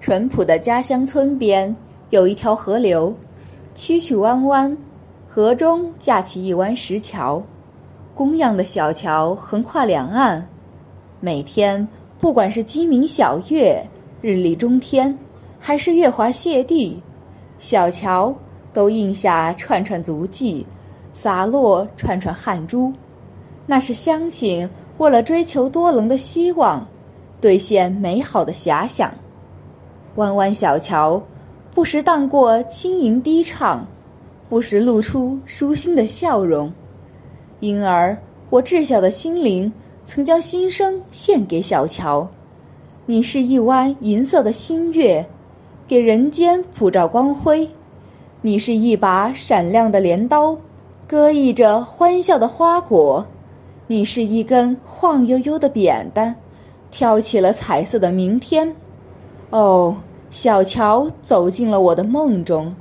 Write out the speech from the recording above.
淳朴的家乡村边有一条河流，曲曲弯弯，河中架起一弯石桥，工样的小桥横跨两岸。每天，不管是鸡鸣晓月、日丽中天，还是月华泻地，小桥都印下串串足迹，洒落串串汗珠。那是乡亲，为了追求多棱的希望，兑现美好的遐想。弯弯小桥，不时荡过轻盈低唱，不时露出舒心的笑容。因而，我稚小的心灵曾将心声献给小桥。你是一弯银色的新月，给人间普照光辉；你是一把闪亮的镰刀，割溢着欢笑的花果；你是一根晃悠悠的扁担，挑起了彩色的明天。哦，小乔走进了我的梦中，